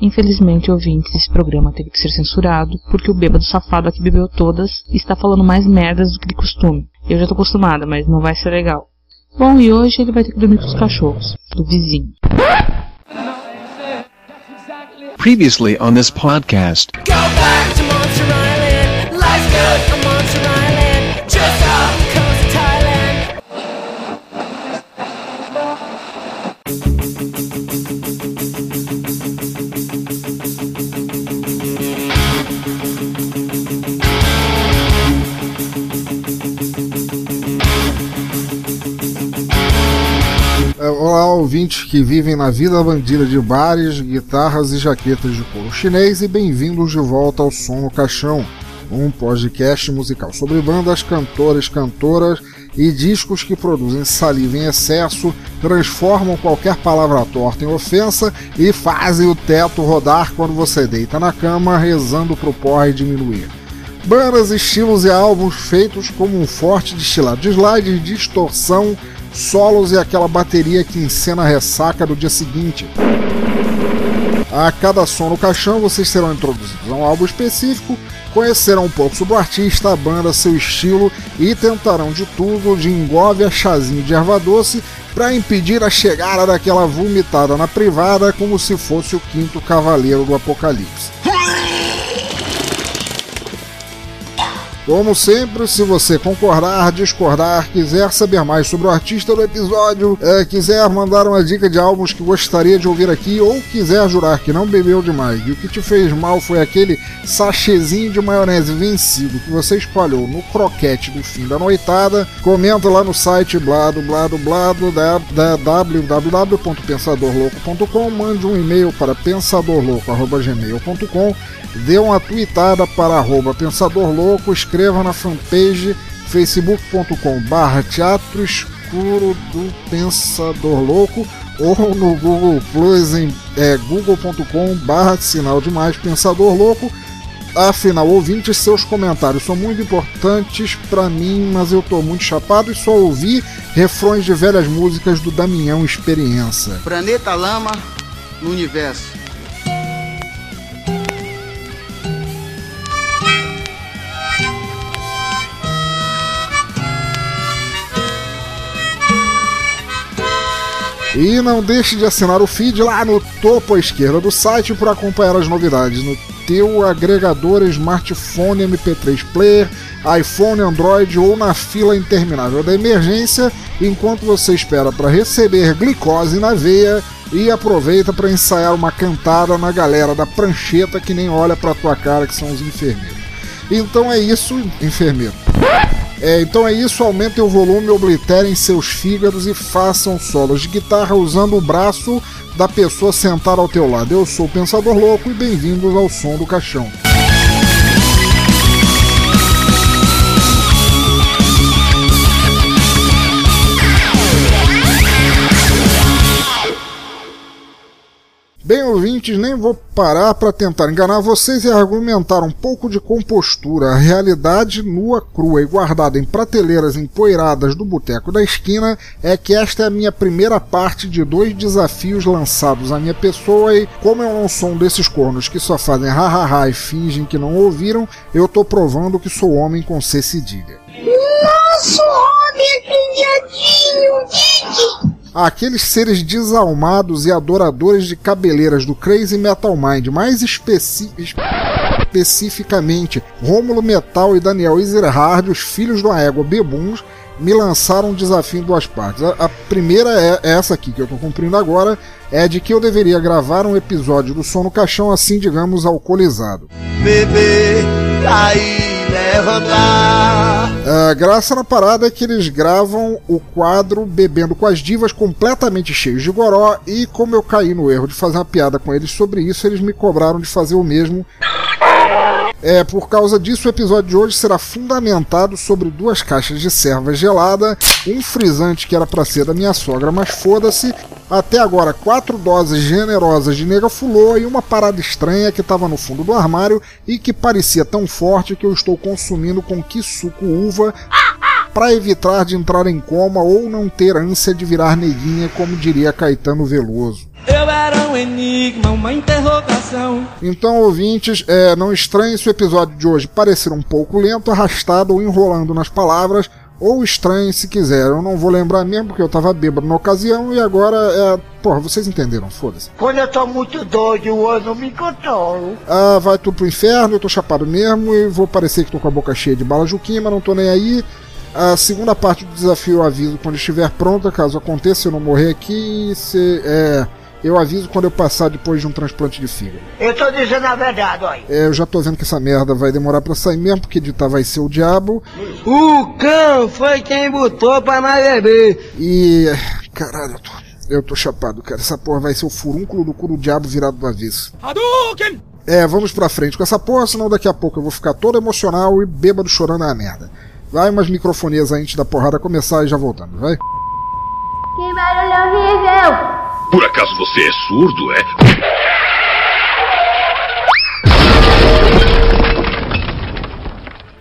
Infelizmente, ouvintes, esse programa teve que ser censurado porque o bêbado safado aqui bebeu todas e está falando mais merdas do que de costume. Eu já tô acostumada, mas não vai ser legal. Bom, e hoje ele vai ter que dormir com os cachorros, do vizinho. Previously on this podcast. Olá, ouvintes que vivem na vida bandida de bares, guitarras e jaquetas de couro chinês e bem-vindos de volta ao Som no Caixão, um podcast musical sobre bandas, cantores, cantoras e discos que produzem saliva em excesso, transformam qualquer palavra torta em ofensa e fazem o teto rodar quando você deita na cama rezando pro porre diminuir. Bandas, estilos e álbuns feitos como um forte destilado de slides, distorção, solos e aquela bateria que encena a ressaca do dia seguinte. A cada som no caixão vocês serão introduzidos a um álbum específico, conhecerão um pouco sobre o artista, a banda, seu estilo e tentarão de tudo, de engove a chazinho de erva doce, para impedir a chegada daquela vomitada na privada como se fosse o quinto cavaleiro do apocalipse. Como sempre, se você concordar, discordar, quiser saber mais sobre o artista do episódio, é, quiser mandar uma dica de álbuns que gostaria de ouvir aqui, ou quiser jurar que não bebeu demais e o que te fez mal foi aquele sachezinho de maionese vencido que você espalhou no croquete do fim da noitada, comenta lá no site blado blado blado da, da www.pensadorlouco.com, mande um e-mail para pensadorlouco.gmail.com dê uma tweetada para arroba Pensador Louco, escreva na fanpage facebook.com barra teatro escuro do Pensador Louco ou no Google Plus em é, google.com barra sinal de mais Pensador Louco. Afinal, ouvintes, seus comentários são muito importantes para mim, mas eu tô muito chapado e só ouvi refrões de velhas músicas do Damião Experiência. Planeta Lama no Universo. E não deixe de assinar o feed lá no topo à esquerda do site para acompanhar as novidades no teu agregador smartphone MP3 player, iPhone, Android ou na fila interminável da emergência, enquanto você espera para receber glicose na veia e aproveita para ensaiar uma cantada na galera da prancheta que nem olha para tua cara que são os enfermeiros. Então é isso, enfermeiro. É, então é isso, aumentem o volume, obliterem seus fígados e façam solos de guitarra usando o braço da pessoa sentada ao teu lado. Eu sou o Pensador Louco e bem-vindos ao Som do Caixão. Bem, ouvintes, nem vou parar para tentar enganar vocês e argumentar um pouco de compostura. A realidade nua, crua e guardada em prateleiras empoeiradas do boteco da esquina é que esta é a minha primeira parte de dois desafios lançados à minha pessoa e, como eu não sou um desses cornos que só fazem ha-ha-ha e fingem que não ouviram, eu tô provando que sou homem com C cedilha. Nosso homem acanhadinho, Didi! Aqueles seres desalmados e adoradores de cabeleiras do Crazy Metal Mind, mais especi especificamente Rômulo Metal e Daniel Ezerhard, os filhos de uma égua bebuns, me lançaram um desafio em duas partes. A, a primeira é essa aqui que eu estou cumprindo agora, é de que eu deveria gravar um episódio do Som no Caixão assim, digamos, alcoolizado. Bebê, cair, levantar. A graça na parada é que eles gravam o quadro Bebendo com as Divas completamente cheios de goró e como eu caí no erro de fazer uma piada com eles sobre isso, eles me cobraram de fazer o mesmo. É, por causa disso, o episódio de hoje será fundamentado sobre duas caixas de serva gelada, um frisante que era pra ser da minha sogra, mas foda-se, até agora quatro doses generosas de nega fulô e uma parada estranha que estava no fundo do armário e que parecia tão forte que eu estou consumindo com que suco uva para evitar de entrar em coma ou não ter ânsia de virar neguinha, como diria Caetano Veloso. Eu era um enigma, uma interrogação. Então, ouvintes, é, não estranhe se o episódio de hoje parecer um pouco lento, arrastado ou enrolando nas palavras, ou estranhe se quiser. Eu não vou lembrar mesmo porque eu tava bêbado na ocasião e agora é. Porra, vocês entenderam, foda-se. Quando eu tô muito doido, eu não me controlo. Ah, vai tudo pro inferno, eu tô chapado mesmo e vou parecer que tô com a boca cheia de bala juquinha, mas não tô nem aí. A segunda parte do desafio eu aviso quando estiver pronta, caso aconteça eu não morrer aqui. Se, é, eu aviso quando eu passar depois de um transplante de fígado. Eu tô dizendo a verdade, olha. É, eu já tô vendo que essa merda vai demorar pra sair mesmo, porque editar vai ser o diabo. O cão foi quem botou pra nós beber. E. Caralho, eu tô, eu tô chapado, cara. Essa porra vai ser o furúnculo do cu do diabo virado do avesso. Hadouken! É, vamos pra frente com essa porra, senão daqui a pouco eu vou ficar todo emocional e bêbado chorando a merda. Vai umas microfonias aí antes da porrada começar e já voltando, vai? Que barulho horrível! Por acaso você é surdo, é?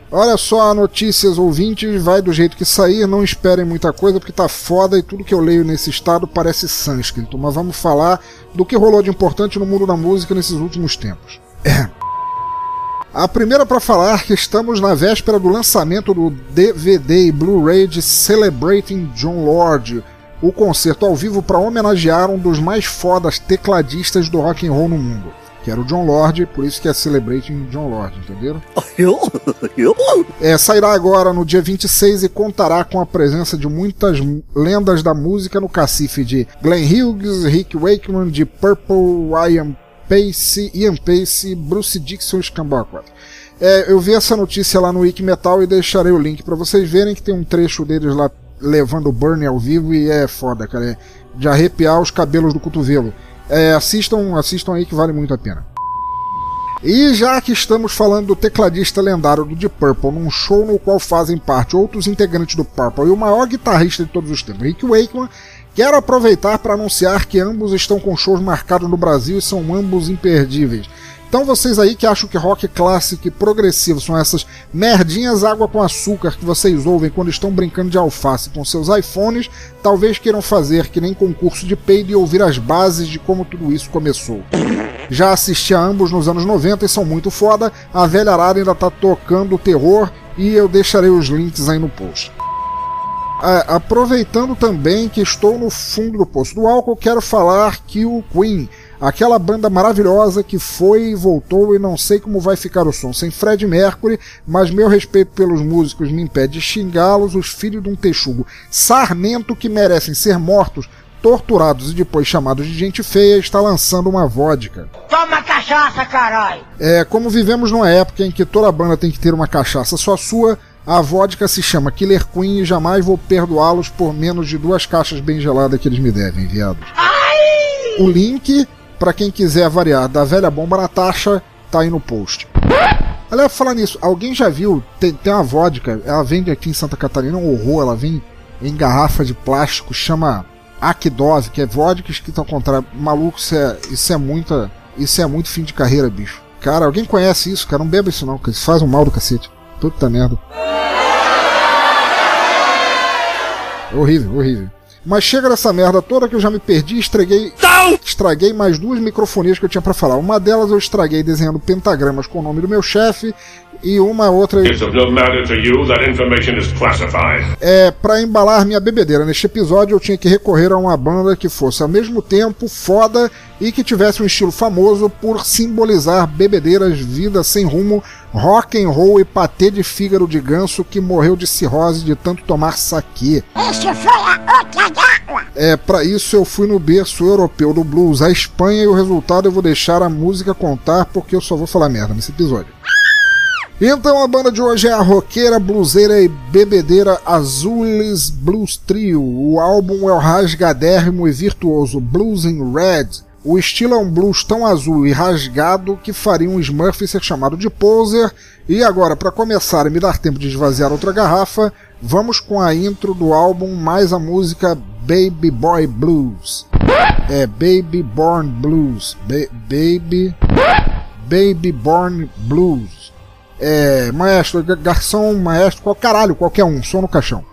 Olha só, notícias ouvintes, vai do jeito que sair, não esperem muita coisa porque tá foda e tudo que eu leio nesse estado parece sânscrito, mas vamos falar do que rolou de importante no mundo da música nesses últimos tempos. É. A primeira para falar que estamos na véspera do lançamento do DVD e Blu-ray de Celebrating John Lord, o concerto ao vivo para homenagear um dos mais fodas tecladistas do rock and roll no mundo, que era o John Lord, por isso que é Celebrating John Lord, entenderam? É, sairá agora no dia 26 e contará com a presença de muitas lendas da música no cacife de Glenn Hughes, Rick Wakeman, de Purple, Ian Pace, Ian Pace, Bruce Dixon e Scambacquat. É, eu vi essa notícia lá no Wiki Metal e deixarei o link para vocês verem que tem um trecho deles lá levando o Burn ao vivo e é foda, cara. É de arrepiar os cabelos do cotovelo. É, assistam, assistam aí que vale muito a pena. E já que estamos falando do tecladista lendário do Deep Purple, num show no qual fazem parte outros integrantes do Purple e o maior guitarrista de todos os tempos, Rick Wakeman, quero aproveitar para anunciar que ambos estão com shows marcados no Brasil e são ambos imperdíveis. Então vocês aí que acham que rock clássico e progressivo são essas merdinhas água com açúcar que vocês ouvem quando estão brincando de alface com seus iPhones, talvez queiram fazer que nem concurso de peido e ouvir as bases de como tudo isso começou. Já assisti a ambos nos anos 90 e são muito foda, a velha arara ainda tá tocando terror e eu deixarei os links aí no post. Ah, aproveitando também que estou no fundo do poço do álcool, quero falar que o Queen Aquela banda maravilhosa que foi e voltou e não sei como vai ficar o som sem Fred Mercury, mas meu respeito pelos músicos me impede de xingá-los, os filhos de um texugo sarmento que merecem ser mortos, torturados e depois chamados de gente feia, está lançando uma vodka. Toma cachaça, caralho! É, como vivemos numa época em que toda banda tem que ter uma cachaça só sua, a vodka se chama Killer Queen e jamais vou perdoá-los por menos de duas caixas bem geladas que eles me devem, viados. O link para quem quiser variar da velha bomba na taxa, tá aí no post. Aliás, falar nisso, alguém já viu? Tem, tem uma vodka, ela vende aqui em Santa Catarina, um horror, ela vem em garrafa de plástico, chama Akdose, que é vodka escrita ao contrário. Maluco, isso é, isso é muita. Isso é muito fim de carreira, bicho. Cara, alguém conhece isso, cara? Não beba isso não, que isso faz um mal do cacete. Puta merda. Horrível, horrível. Mas chega dessa merda toda que eu já me perdi e estraguei. Estraguei mais duas microfonias que eu tinha para falar. Uma delas eu estraguei desenhando pentagramas com o nome do meu chefe. E uma outra. It's of no matter to you that information is classified. É, para embalar minha bebedeira neste episódio, eu tinha que recorrer a uma banda que fosse ao mesmo tempo foda e que tivesse um estilo famoso por simbolizar bebedeiras, vida sem rumo, rock and roll e patê de fígado de ganso que morreu de cirrose de tanto tomar saquê. Esse foi a outra dágua! É, para isso eu fui no berço europeu do blues, a Espanha, e o resultado eu vou deixar a música contar porque eu só vou falar merda nesse episódio. Então a banda de hoje é a roqueira, bluseira e bebedeira Azules Blues Trio. O álbum é o rasgadérrimo e virtuoso Blues in Red. O estilo é um blues tão azul e rasgado que faria um Smurf ser chamado de poser. E agora, para começar e me dar tempo de esvaziar outra garrafa, vamos com a intro do álbum mais a música Baby Boy Blues. É Baby Born Blues. Ba baby. Baby Born Blues. É, maestro, garçom, maestro, qual caralho, qualquer um, só no caixão.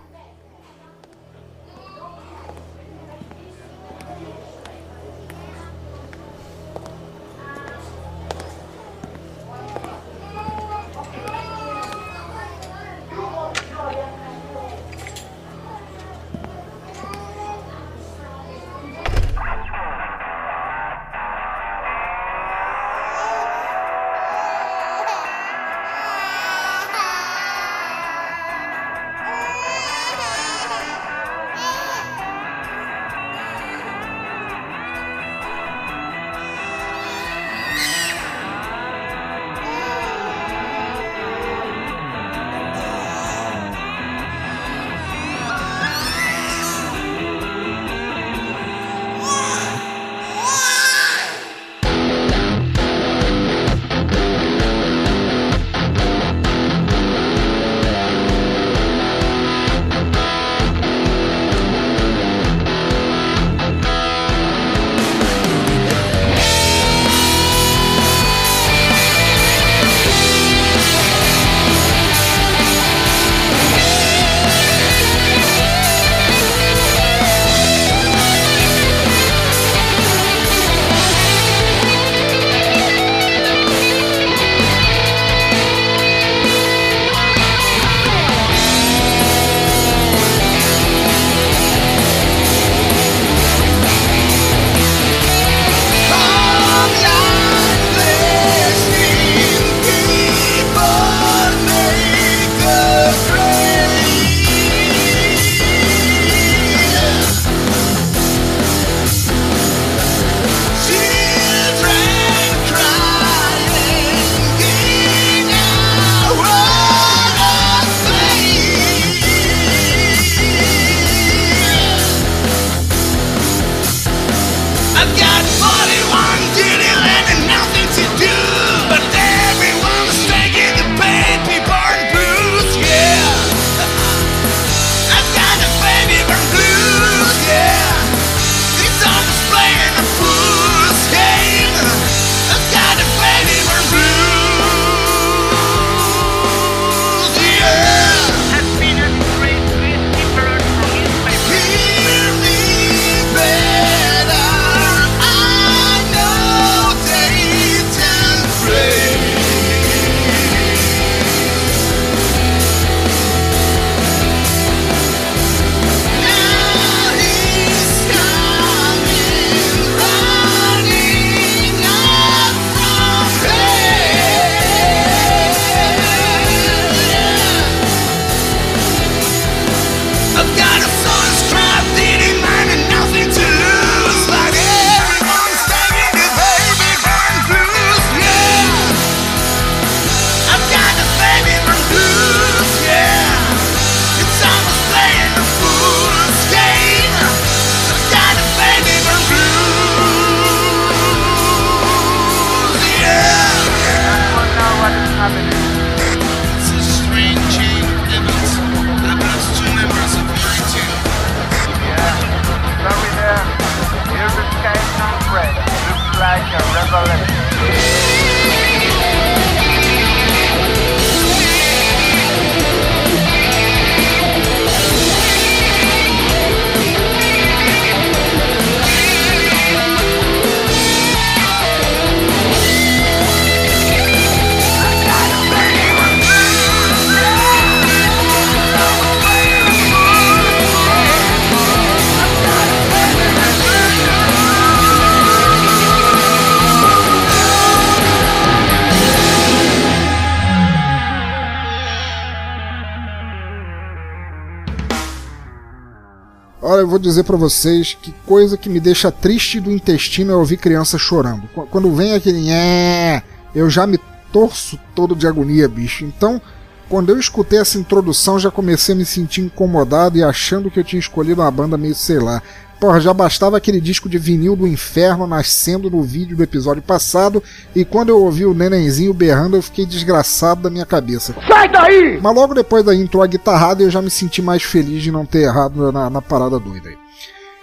Olha, eu vou dizer pra vocês que coisa que me deixa triste do intestino é ouvir criança chorando. Qu- Quando vem aquele é, eu já me torço todo de agonia, bicho. Então, quando eu escutei essa introdução, já comecei a me sentir incomodado e achando que eu tinha escolhido uma banda meio sei lá. Porra, já bastava aquele disco de vinil do inferno nascendo no vídeo do episódio passado, e quando eu ouvi o nenenzinho berrando, eu fiquei desgraçado da minha cabeça. Sai daí! Mas logo depois da intro a guitarrada, eu já me senti mais feliz de não ter errado na, na parada doida aí.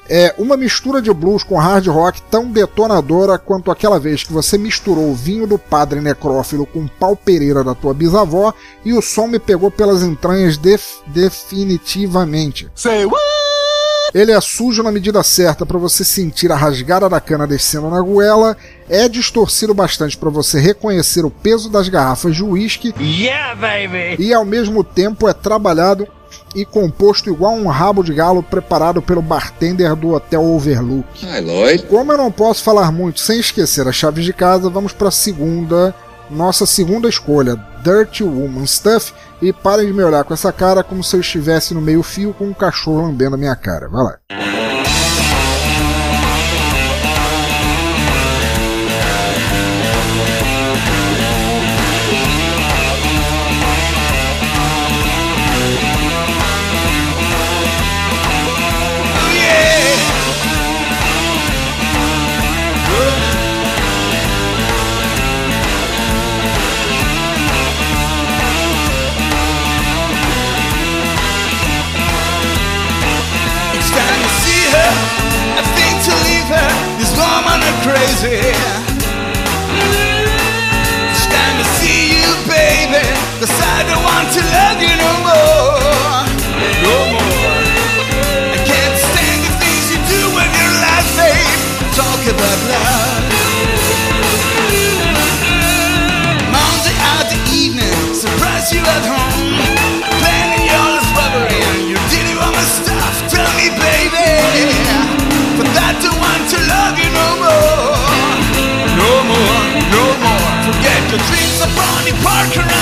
É uma mistura de blues com hard rock tão detonadora quanto aquela vez que você misturou o vinho do padre necrófilo com o pau pereira da tua bisavó e o som me pegou pelas entranhas def- definitivamente. Say what? Ele é sujo na medida certa para você sentir a rasgada da cana descendo na goela, é distorcido bastante para você reconhecer o peso das garrafas de uísque Yeah, baby! e ao mesmo tempo é trabalhado e composto igual um rabo de galo preparado pelo bartender do Hotel Overlook. Hi, Lloyd. Como eu não posso falar muito sem esquecer as chaves de casa, vamos para a segunda, nossa segunda escolha, Dirty Woman Stuff, e parem de me olhar com essa cara como se eu estivesse no meio fio com um cachorro lambendo a minha cara. Vai lá. I think to leave her. This woman is crazy. It's time to see you, baby. Want to love you no more. No more. I can't stand the things you do when you're like, babe. Talk about love. Monday out the evening, surprise you at home. The dreams of Bonnie Parker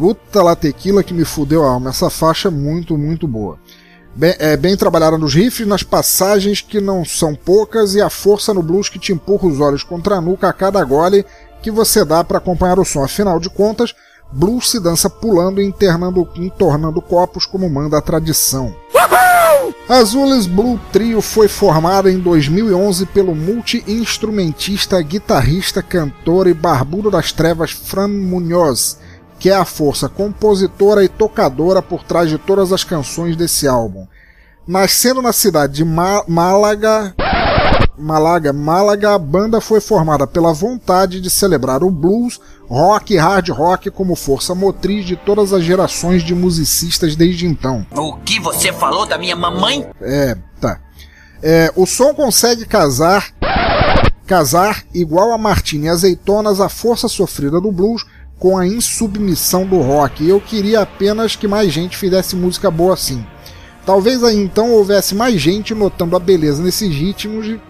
Puta lá tequila que me fudeu a alma. Essa faixa é muito, muito boa. Bem, é, bem trabalhada nos riffs, nas passagens que não são poucas e a força no blues que te empurra os olhos contra a nuca a cada gole que você dá para acompanhar o som. Afinal de contas, blues se dança pulando e internando, entornando copos como manda a tradição. Azules Blue Trio foi formada em 2011 pelo multi-instrumentista, guitarrista, cantor e barbudo das trevas Fran Munoz, que é a força compositora e tocadora por trás de todas as canções desse álbum. Nascendo na cidade de Ma Málaga, Málaga, Málaga, a banda foi formada pela vontade de celebrar o blues, rock e hard rock como força motriz de todas as gerações de musicistas desde então. O que você falou da minha mamãe? É, tá. É, o som consegue casar casar igual a Martini e Azeitonas a força sofrida do blues com a insubmissão do rock. Eu queria apenas que mais gente fizesse música boa assim. Talvez aí então houvesse mais gente notando a beleza nesses ritmos e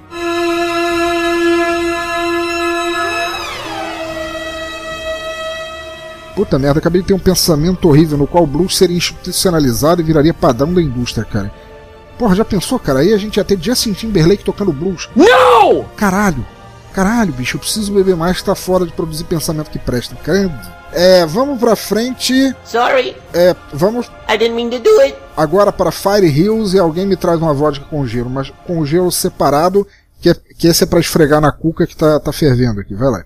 Puta merda, acabei de ter um pensamento horrível no qual o blues seria institucionalizado e viraria padrão da indústria, cara. Porra, já pensou, cara? Aí a gente ia ter Justin Timberlake tocando blues. Não! Caralho! Caralho, bicho, eu preciso beber mais, tá fora de produzir pensamento que presta. Credo. É, vamos pra frente. Sorry, É, vamos I didn't mean to do it. agora para Fire Hills e alguém me traz uma vodka com gelo, mas com gelo separado, que, é, que esse é pra esfregar na cuca que tá, tá fervendo aqui. Vai lá.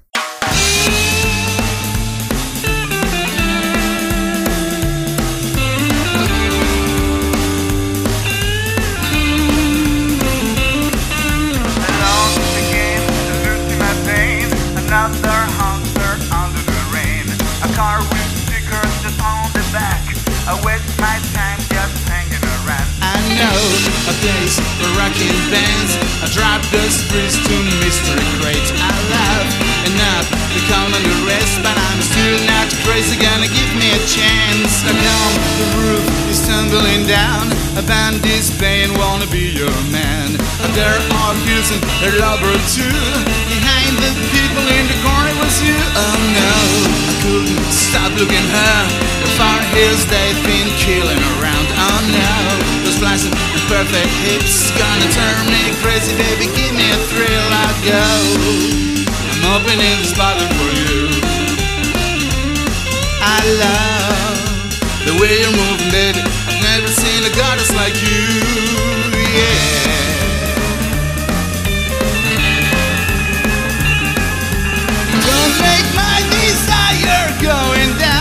Know a place for rocking bands. I drop the streets to mystery crate. I love enough to come the rest, but I'm still not crazy. Gonna give me a chance. I come, the roof is tumbling down. A band is playing, wanna be your man. And there are hills and a lover too. Behind the people in the corner was you. Oh no, I couldn't stop looking her. The far hills they've been killing around. Oh no, those flashing perfect hips gonna turn me crazy, baby. Give me a thrill, I'll go. I'm opening this bottle for you. I love the way you're moving, baby. I've never seen a goddess like you. Yeah. Don't make my desire going down.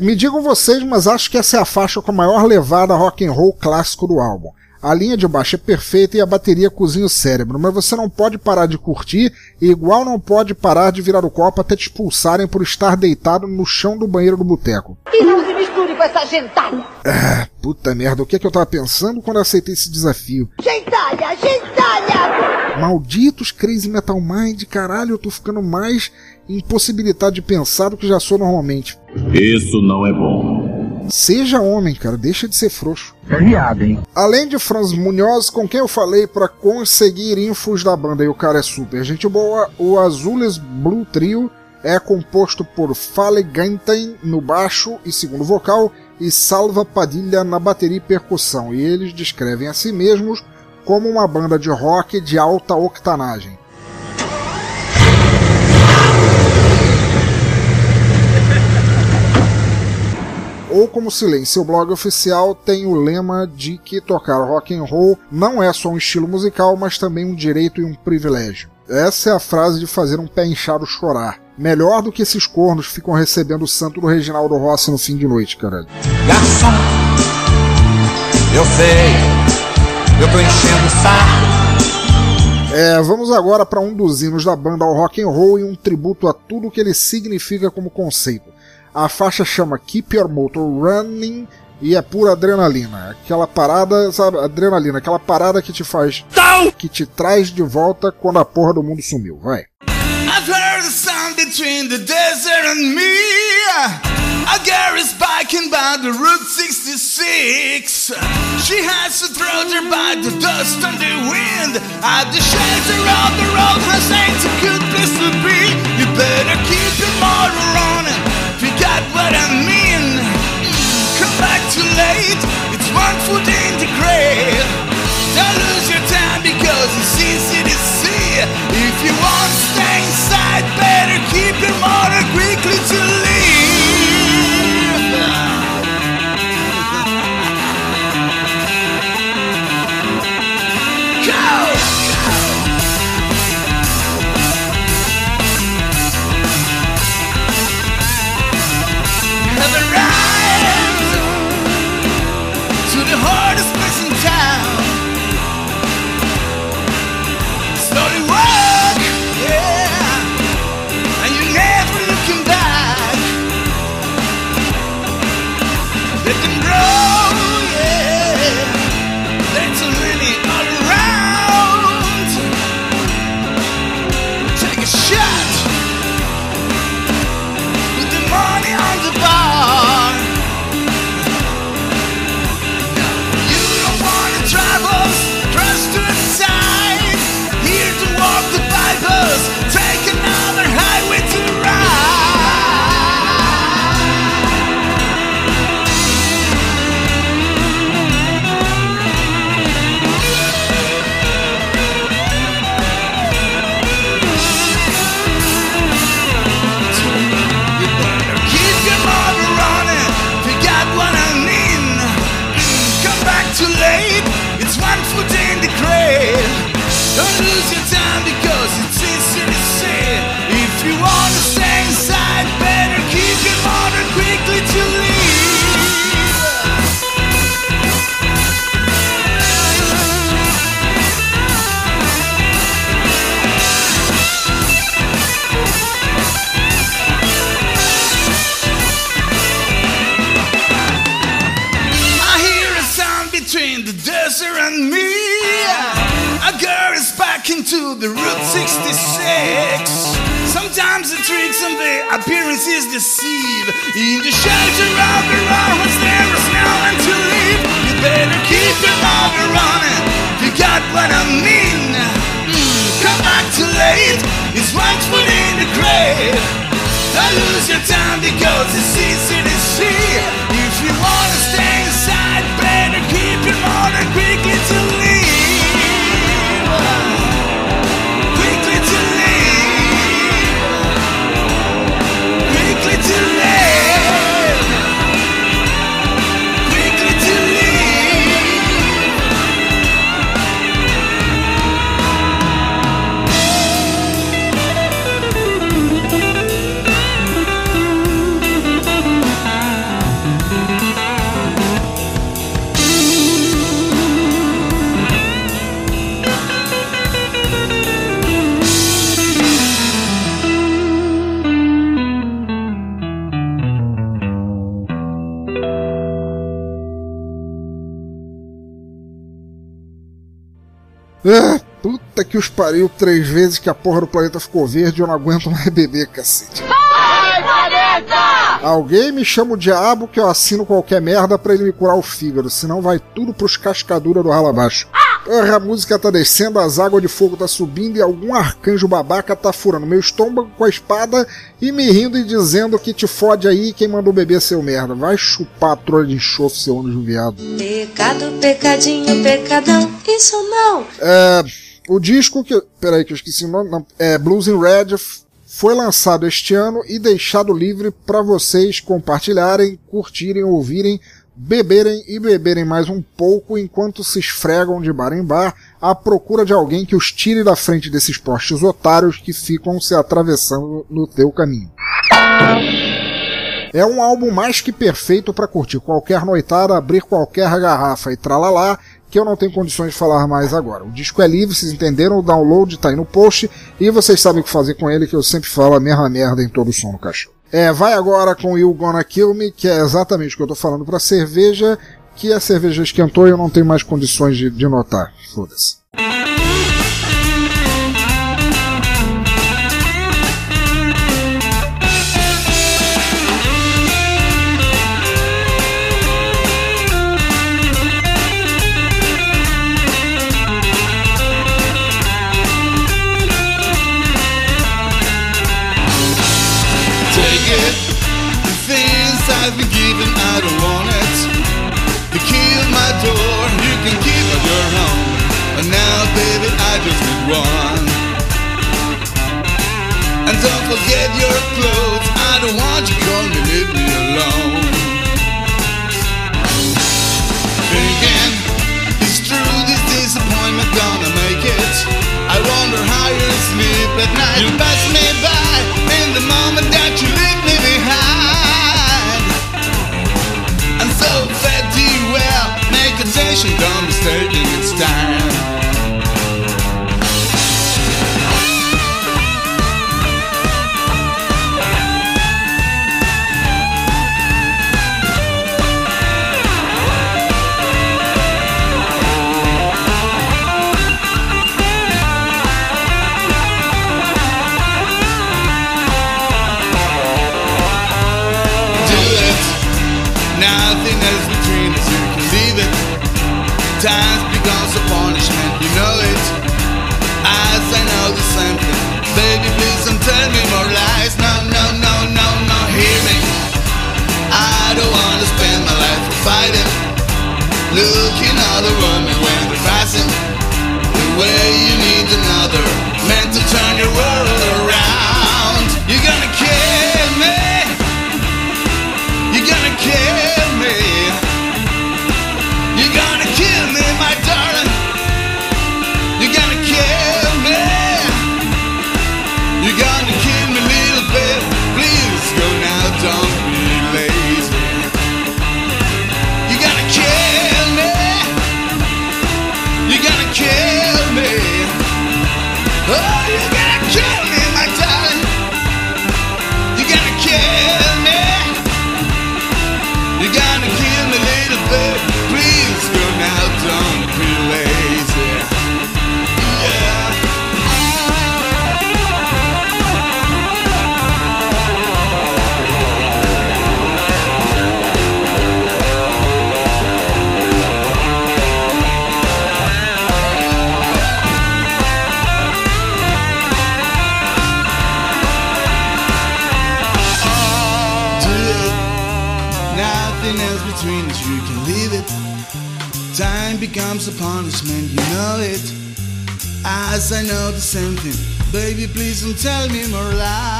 Me digam vocês, mas acho que essa é a faixa com a maior levada rock and roll clássico do álbum. A linha de baixo é perfeita e a bateria cozinha o cérebro, mas você não pode parar de curtir e igual não pode parar de virar o copo até te expulsarem por estar deitado no chão do banheiro do boteco. E não se misture com essa gentalha. Ah, puta merda, o que é que eu tava pensando quando eu aceitei esse desafio? Gentalha, gentalha. Malditos Crazy Metal Mind, caralho, eu tô ficando mais impossibilitado de pensar do que já sou normalmente. Isso não é bom. Seja homem, cara, deixa de ser frouxo. É viado, hein? Além de Franz Munhoz, com quem eu falei para conseguir infos da banda, e o cara é super gente boa, o Azules Blue Trio é composto por Fale Ganten no baixo e segundo vocal e Salva Padilha na bateria e percussão, e eles descrevem a si mesmos como uma banda de rock de alta octanagem. Ou como se lê em seu blog oficial, tem o lema de que tocar rock and roll não é só um estilo musical, mas também um direito e um privilégio. Essa é a frase de fazer um pé inchado chorar. Melhor do que esses cornos ficam recebendo o santo do Reginaldo Rossi no fim de noite, caralho. Garçom, eu sei, eu tô enchendo o saco. É, vamos agora para um dos hinos da banda ao rock and roll e um tributo a tudo que ele significa como conceito. A faixa chama Keep Your Motor Running e é pura adrenalina. Aquela parada, sabe, adrenalina, aquela parada que te faz. que te traz de volta quando a porra do mundo sumiu. Vai. I've heard the sound between the desert and me. A girl is biking by the Route 66. She has to throw her by the dust and the wind. At the shelter of the road has ain't a good place to be. You better keep your motor running. Got what I mean. Come back too late. It's one foot in the grave. Don't lose your time because it's easy to see. If you want to stay inside, better keep your motor puta que os pariu três vezes que a porra do planeta ficou verde eu não aguento mais beber, cacete. Vai, planeta! Alguém me chama o diabo que eu assino qualquer merda pra ele me curar o fígado, senão vai tudo pros cascadura do ralo abaixo. Porra, a música tá descendo, as águas de fogo tá subindo e algum arcanjo babaca tá furando meu estômago com a espada e me rindo e dizendo que te fode aí quem mandou beber seu merda. Vai chupar a trolha de enxofre, seu anjo viado. Pecado, pecadinho, pecadão, isso não. É, o disco que. Peraí, que eu esqueci o nome. Não, é Blues in Red foi lançado este ano e deixado livre para vocês compartilharem, curtirem, ouvirem, beberem e beberem mais um pouco enquanto se esfregam de bar em bar à procura de alguém que os tire da frente desses postes otários que ficam se atravessando no teu caminho. É um álbum mais que perfeito para curtir qualquer noitada, abrir qualquer garrafa e tralalá, que eu não tenho condições de falar mais agora. O disco é livre, vocês entenderam, o download tá aí no post e vocês sabem o que fazer com ele, que eu sempre falo a mesma merda em todo o som no cachorro. É, vai agora com You Gonna Kill Me, que é exatamente o que eu tô falando pra cerveja, que a cerveja esquentou e eu não tenho mais condições de, de notar. Foda-se. Clothes, tell me more lies.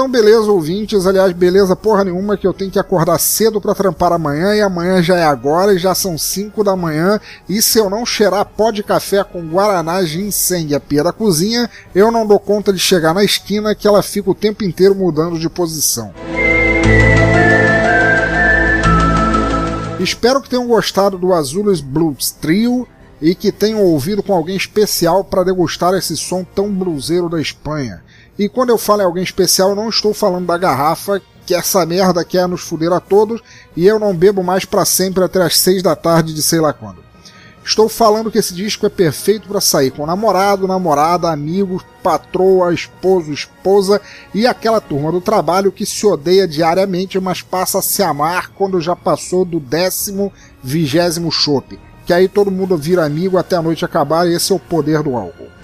Então, beleza, ouvintes. Aliás, beleza porra nenhuma que eu tenho que acordar cedo para trampar amanhã e amanhã já é agora e já são 5 da manhã. E se eu não cheirar pó de café com guaraná, ginseng a pia da cozinha, eu não dou conta de chegar na esquina que ela fica o tempo inteiro mudando de posição. Espero que tenham gostado do Azules Blues Trio e que tenham ouvido com alguém especial para degustar esse som tão bluseiro da Espanha. E quando eu falo em alguém especial, eu não estou falando da garrafa, que essa merda quer nos fuder a todos, e eu não bebo mais para sempre até as seis da tarde de sei lá quando. Estou falando que esse disco é perfeito para sair com namorado, namorada, amigos, patroa, esposo, esposa e aquela turma do trabalho que se odeia diariamente, mas passa a se amar quando já passou do décimo, vigésimo chope. Que aí todo mundo vira amigo até a noite acabar e esse é o poder do álcool.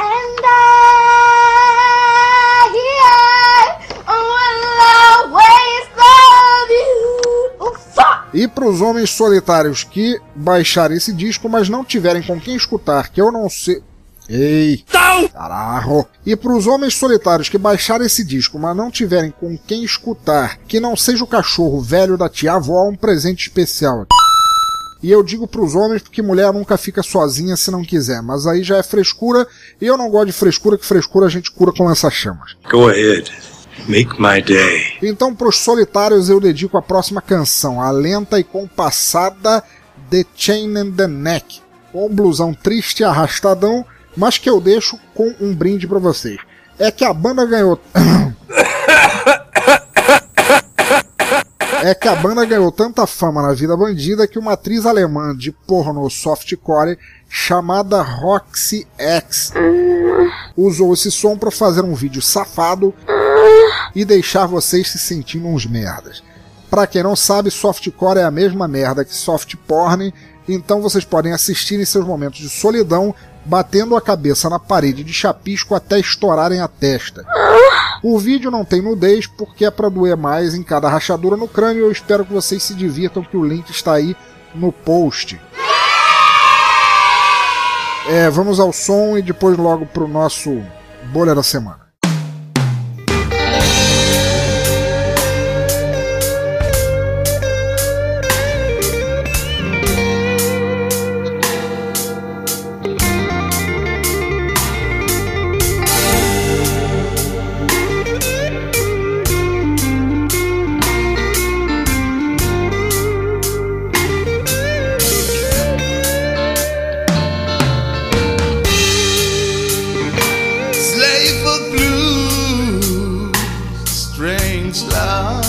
E para os homens solitários que baixarem esse disco, mas não tiverem com quem escutar, que eu não sei. Ei! Carajo! E para os homens solitários que baixarem esse disco, mas não tiverem com quem escutar, que não seja o cachorro velho da tia avó, um presente especial. E eu digo para os homens porque mulher nunca fica sozinha se não quiser, mas aí já é frescura, e eu não gosto de frescura, que frescura a gente cura com lança-chamas. Go ahead. Make my day. Então, para os solitários, eu dedico a próxima canção, a lenta e compassada The Chain and the Neck, com um blusão triste e arrastadão, mas que eu deixo com um brinde para vocês. É que a banda ganhou. é que a banda ganhou tanta fama na vida bandida que uma atriz alemã de porno softcore chamada Roxy X usou esse som para fazer um vídeo safado e deixar vocês se sentindo uns merdas. Pra quem não sabe, softcore é a mesma merda que soft porn, então vocês podem assistir em seus momentos de solidão, batendo a cabeça na parede de chapisco até estourarem a testa. O vídeo não tem nudez porque é pra doer mais em cada rachadura no crânio. Eu espero que vocês se divirtam, que o link está aí no post. É, vamos ao som e depois logo pro nosso bolha da semana. Strange love.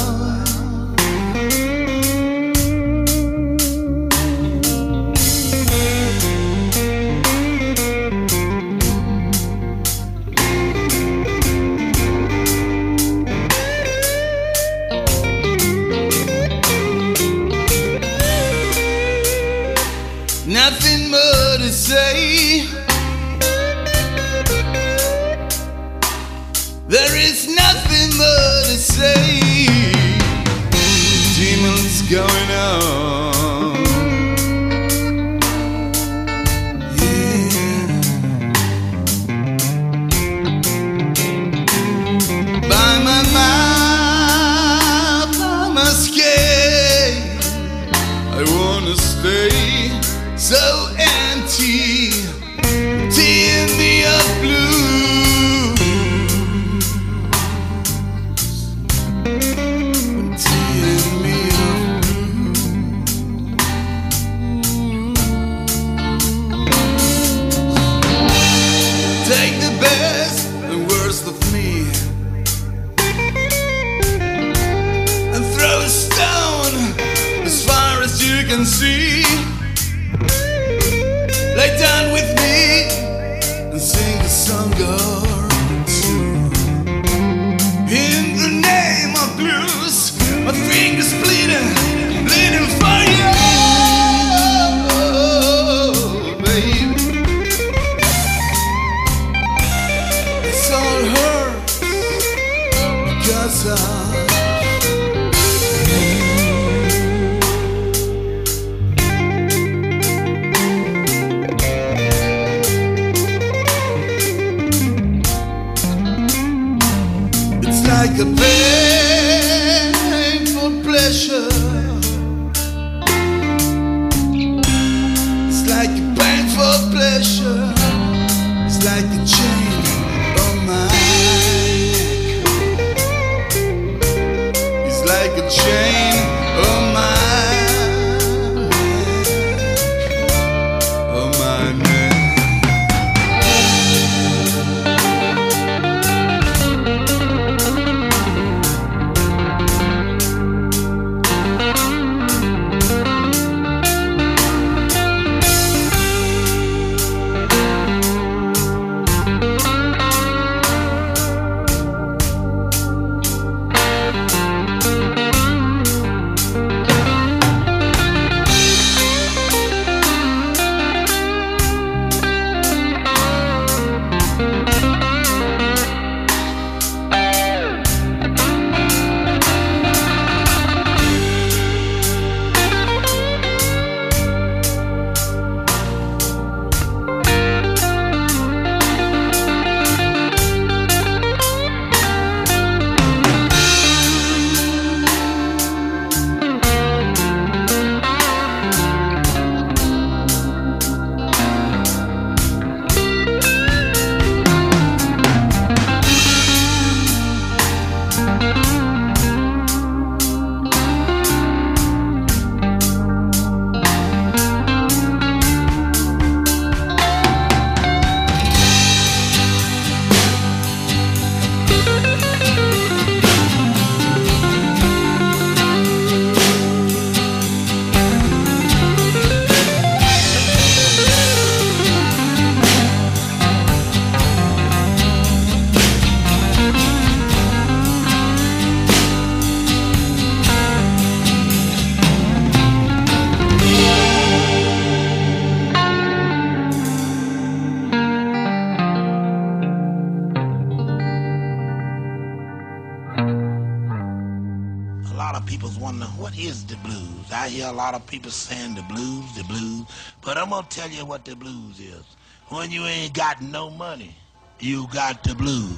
People saying the blues, the blues, but I'm gonna tell you what the blues is. When you ain't got no money, you got the blues.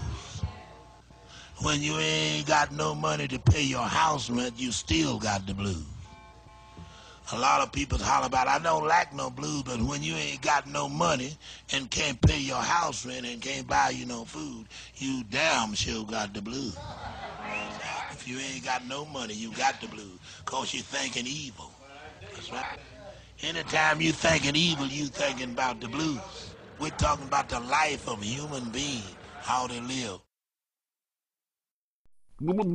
When you ain't got no money to pay your house rent, you still got the blues. A lot of people holler about, I don't like no blues, but when you ain't got no money and can't pay your house rent and can't buy you no food, you damn sure got the blues. If you ain't got no money, you got the blues, cause you're thinking evil. That's right. Anytime you thinking evil, you thinking about the blues. We're talking about the life of a human being, how they live. Melhor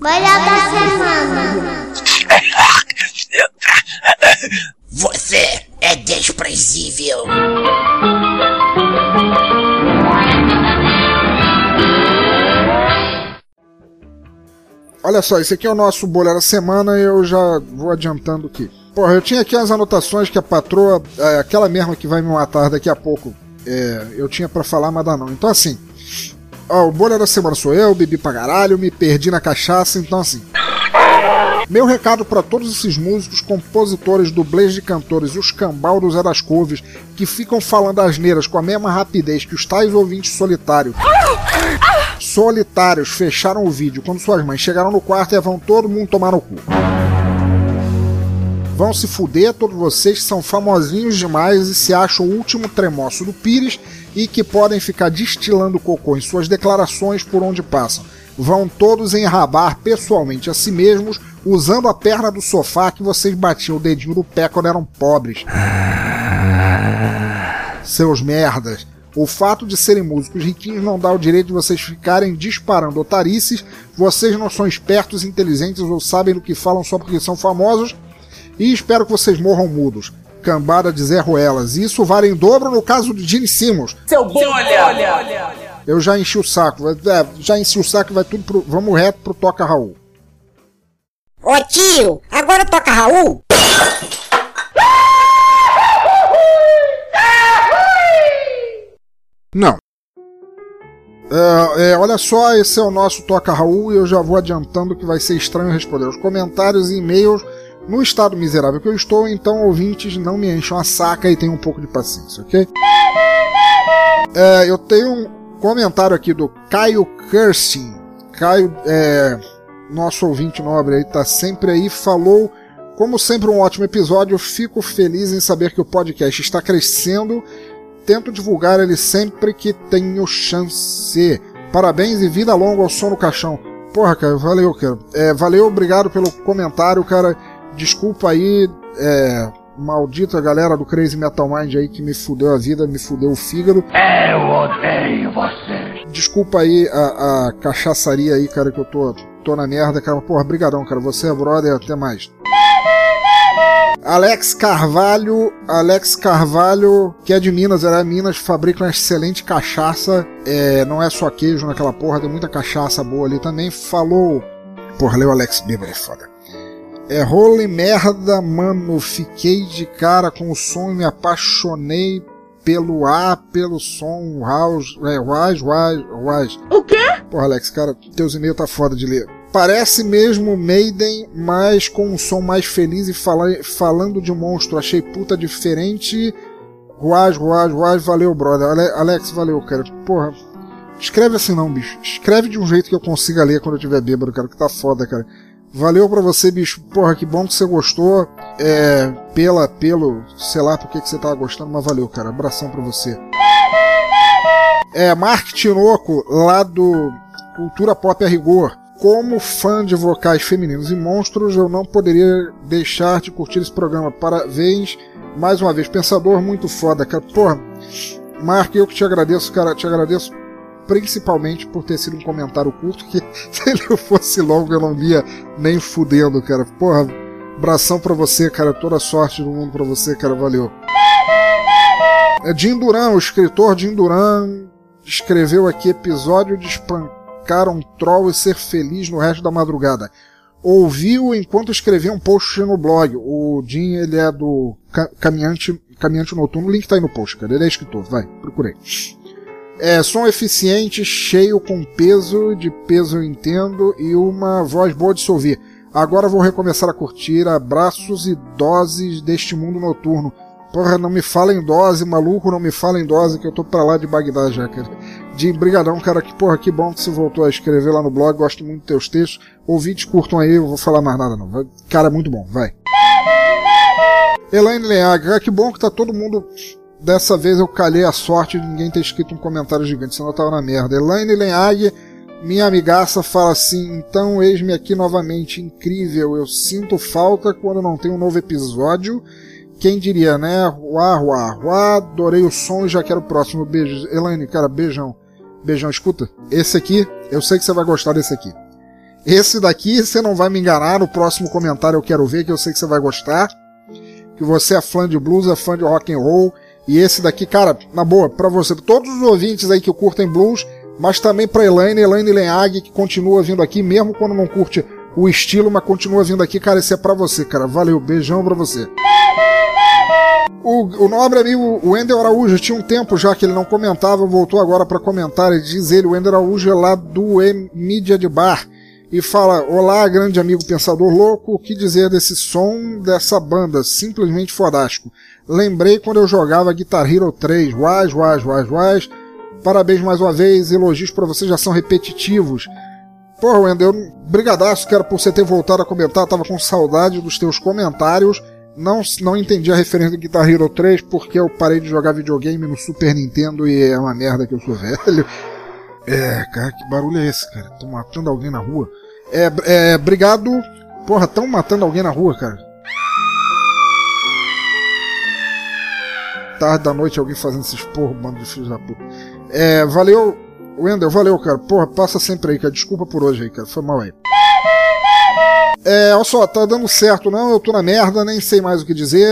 da semana. Você é desprezível. Olha só, esse aqui é o nosso bolha da semana e eu já vou adiantando aqui. Porra, eu tinha aqui as anotações que a patroa, é, aquela mesma que vai me matar daqui a pouco, é, eu tinha pra falar, mas dá não. Então assim, ó, o bolha da semana sou eu, bebi pra caralho, me perdi na cachaça, então assim. Meu recado para todos esses músicos, compositores, dublês de cantores e os cambal do Zé das Couves que ficam falando asneiras com a mesma rapidez que os tais ouvintes solitários. Solitários fecharam o vídeo quando suas mães chegaram no quarto e vão todo mundo tomar no cu. Vão se fuder todos vocês que são famosinhos demais e se acham o último tremoço do Pires e que podem ficar destilando cocô em suas declarações por onde passam. Vão todos enrabar pessoalmente a si mesmos usando a perna do sofá que vocês batiam o dedinho do pé quando eram pobres. Seus merdas. O fato de serem músicos riquinhos não dá o direito de vocês ficarem disparando otarices. Vocês não são espertos, inteligentes ou sabem do que falam só porque são famosos. E espero que vocês morram mudos. Cambada de Zé Ruelas. Isso vale em dobro no caso de Gene Simmons. Seu bom olha. Eu já enchi o saco. é, já enchi o saco e vai tudo pro. Vamos reto pro Toca Raul. Ô tio, agora toca Raul? É, é, olha só, esse é o nosso Toca Raul e eu já vou adiantando que vai ser estranho responder os comentários e e-mails no estado miserável que eu estou, então ouvintes não me encham a saca e tenham um pouco de paciência, ok? É, eu tenho Comentário aqui do Caio Cursing. Caio, é, nosso ouvinte nobre aí, tá sempre aí, falou. Como sempre, um ótimo episódio. Fico feliz em saber que o podcast está crescendo. Tento divulgar ele sempre que tenho chance. Parabéns e vida longa ao som no caixão. Porra, cara, valeu, cara. É, valeu, obrigado pelo comentário, cara. Desculpa aí, é, maldita galera do Crazy Metal Mind aí que me fudeu a vida, me fudeu o fígado. Eu odeio você. Desculpa aí a, a cachaçaria aí, cara, que eu tô, tô na merda, cara. Porra, brigadão, cara. Você é brother, até mais. Alex Carvalho, Alex Carvalho, que é de Minas, era Minas, fabrica uma excelente cachaça. É, não é só queijo naquela porra, tem muita cachaça boa ali também. Falou. Porra, leu Alex Bieber, é foda. É role merda, mano. Fiquei de cara com o som e me apaixonei pelo ar, pelo som. House, é, wise, wise, wise. O quê? Porra, Alex, cara, teus e-mails tá foda de ler. Parece mesmo Maiden, mas com um som mais feliz e fala, falando de monstro. Achei puta diferente. Ruaz, Ruaz, Ruaz, valeu, brother. Ale, Alex, valeu, cara. Porra, escreve assim não, bicho. Escreve de um jeito que eu consiga ler quando eu tiver bêbado, cara, que tá foda, cara. Valeu pra você, bicho. Porra, que bom que você gostou. É, pela, pelo, sei lá por que você tava gostando, mas valeu, cara. Abração pra você. É, Mark Tinoco, lá do Cultura Pop a Rigor. Como fã de vocais femininos e monstros, eu não poderia deixar de curtir esse programa. Parabéns, mais uma vez. Pensador muito foda, cara. Porra, Mark, eu que te agradeço, cara. Te agradeço principalmente por ter sido um comentário curto, que se ele fosse longo eu não via nem fudendo, cara. Porra, abração pra você, cara. Toda sorte do mundo pra você, cara. Valeu. É Jim Duran, o escritor Jim Duran, escreveu aqui episódio de espancar um troll e ser feliz no resto da madrugada. Ouviu enquanto escrevia um post no blog. O Jim, ele é do Caminhante, Caminhante Noturno. O link tá aí no post, cara. Ele é escritor. Vai, procurei. É, som eficiente, cheio com peso, de peso eu entendo, e uma voz boa de se ouvir. Agora vou recomeçar a curtir abraços e doses deste mundo noturno. Porra, não me fala em dose, maluco, não me fala em dose, que eu tô pra lá de Bagdá já, cara. De brigadão, cara, que porra, que bom que você voltou a escrever lá no blog, gosto muito dos teus textos. Ouvintes curtam aí, eu vou falar mais nada não. Cara, muito bom, vai. Elaine Leaga, que bom que tá todo mundo Dessa vez eu calhei a sorte de ninguém ter escrito um comentário gigante, senão eu tava na merda. Elaine Lenhag, minha amigaça, fala assim: então eis-me aqui novamente, incrível. Eu sinto falta quando não tem um novo episódio. Quem diria, né? Ruá, ruá, ruá, adorei o som e já quero o próximo. Beijo. Elaine, cara, beijão. Beijão, escuta. Esse aqui, eu sei que você vai gostar desse aqui. Esse daqui, você não vai me enganar. No próximo comentário eu quero ver, que eu sei que você vai gostar. Que você é fã de blues, é fã de rock and roll e esse daqui, cara, na boa, para você, todos os ouvintes aí que curtem blues, mas também pra Elaine, Elaine Lenhag, que continua vindo aqui, mesmo quando não curte o estilo, mas continua vindo aqui, cara, esse é pra você, cara. Valeu, beijão pra você. O, o nobre amigo Wendel Araújo tinha um tempo já que ele não comentava, voltou agora para comentar. Ele diz ele, o Wendel Araújo é lá do e Mídia de Bar e fala: Olá, grande amigo pensador louco, o que dizer desse som dessa banda? Simplesmente fodástico. Lembrei quando eu jogava Guitar Hero 3. Waz, waz, waz, waz. Parabéns mais uma vez, elogios para você já são repetitivos. Porra, Wendel, brigadaço, cara, por você ter voltado a comentar. Tava com saudade dos teus comentários. Não, não entendi a referência do Guitar Hero 3 porque eu parei de jogar videogame no Super Nintendo e é uma merda que eu sou velho. É, cara, que barulho é esse, cara? Tô matando alguém na rua. É, é, obrigado. Porra, tão matando alguém na rua, cara. Tarde da noite, alguém fazendo esses porra, bando de filhos da puta. É, valeu, Wendel, valeu, cara. Porra, passa sempre aí, cara. Desculpa por hoje aí, cara. Foi mal aí. É, olha só, tá dando certo, não? Eu tô na merda, nem sei mais o que dizer.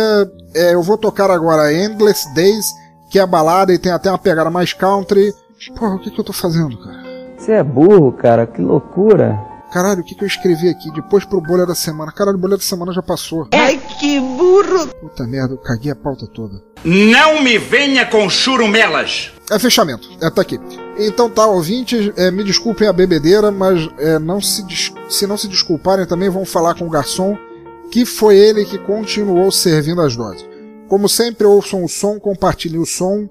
É, eu vou tocar agora Endless Days, que é balada e tem até uma pegada mais country. Porra, o que que eu tô fazendo, cara? Você é burro, cara, que loucura. Caralho, o que, que eu escrevi aqui? Depois pro bolha da semana. Caralho, o bolha da semana já passou. Ai, que burro! Puta merda, eu caguei a pauta toda. Não me venha com churumelas! É fechamento, é, tá aqui. Então tá, ouvintes, é, me desculpem a bebedeira, mas é, não se, se não se desculparem também vão falar com o garçom, que foi ele que continuou servindo as doses. Como sempre, ouçam o som, compartilhem o som,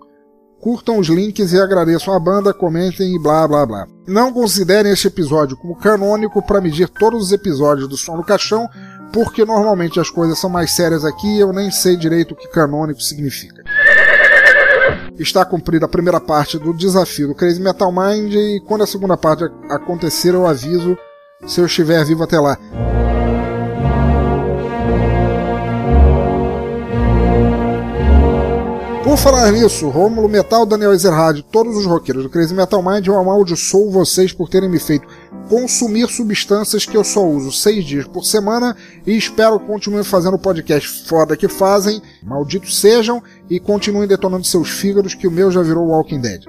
curtam os links e agradeçam a banda, comentem e blá blá blá. Não considerem este episódio como canônico para medir todos os episódios do Som no Caixão, porque normalmente as coisas são mais sérias aqui e eu nem sei direito o que canônico significa. Está cumprida a primeira parte do desafio do Crazy Metal Mind e quando a segunda parte acontecer eu aviso se eu estiver vivo até lá. Por falar nisso, Rômulo Metal, Daniel Ezerhard, todos os roqueiros do Crazy Metal Mind, eu amaldiçoo vocês por terem me feito consumir substâncias que eu só uso seis dias por semana e espero que continuem fazendo o podcast foda que fazem, malditos sejam, e continuem detonando seus fígados que o meu já virou Walking Dead.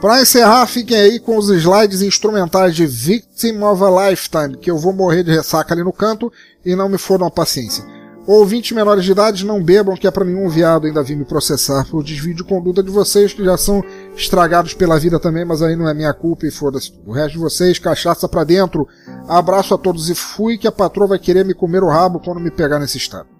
Para encerrar, fiquem aí com os slides instrumentais de Victim of a Lifetime, que eu vou morrer de ressaca ali no canto e não me fodam a paciência. Ouvintes menores de idade, não bebam, que é para nenhum viado ainda vir me processar por desvio de conduta de vocês, que já são estragados pela vida também, mas aí não é minha culpa e foda-se. O resto de vocês, cachaça pra dentro. Abraço a todos e fui, que a patroa vai querer me comer o rabo quando me pegar nesse estado.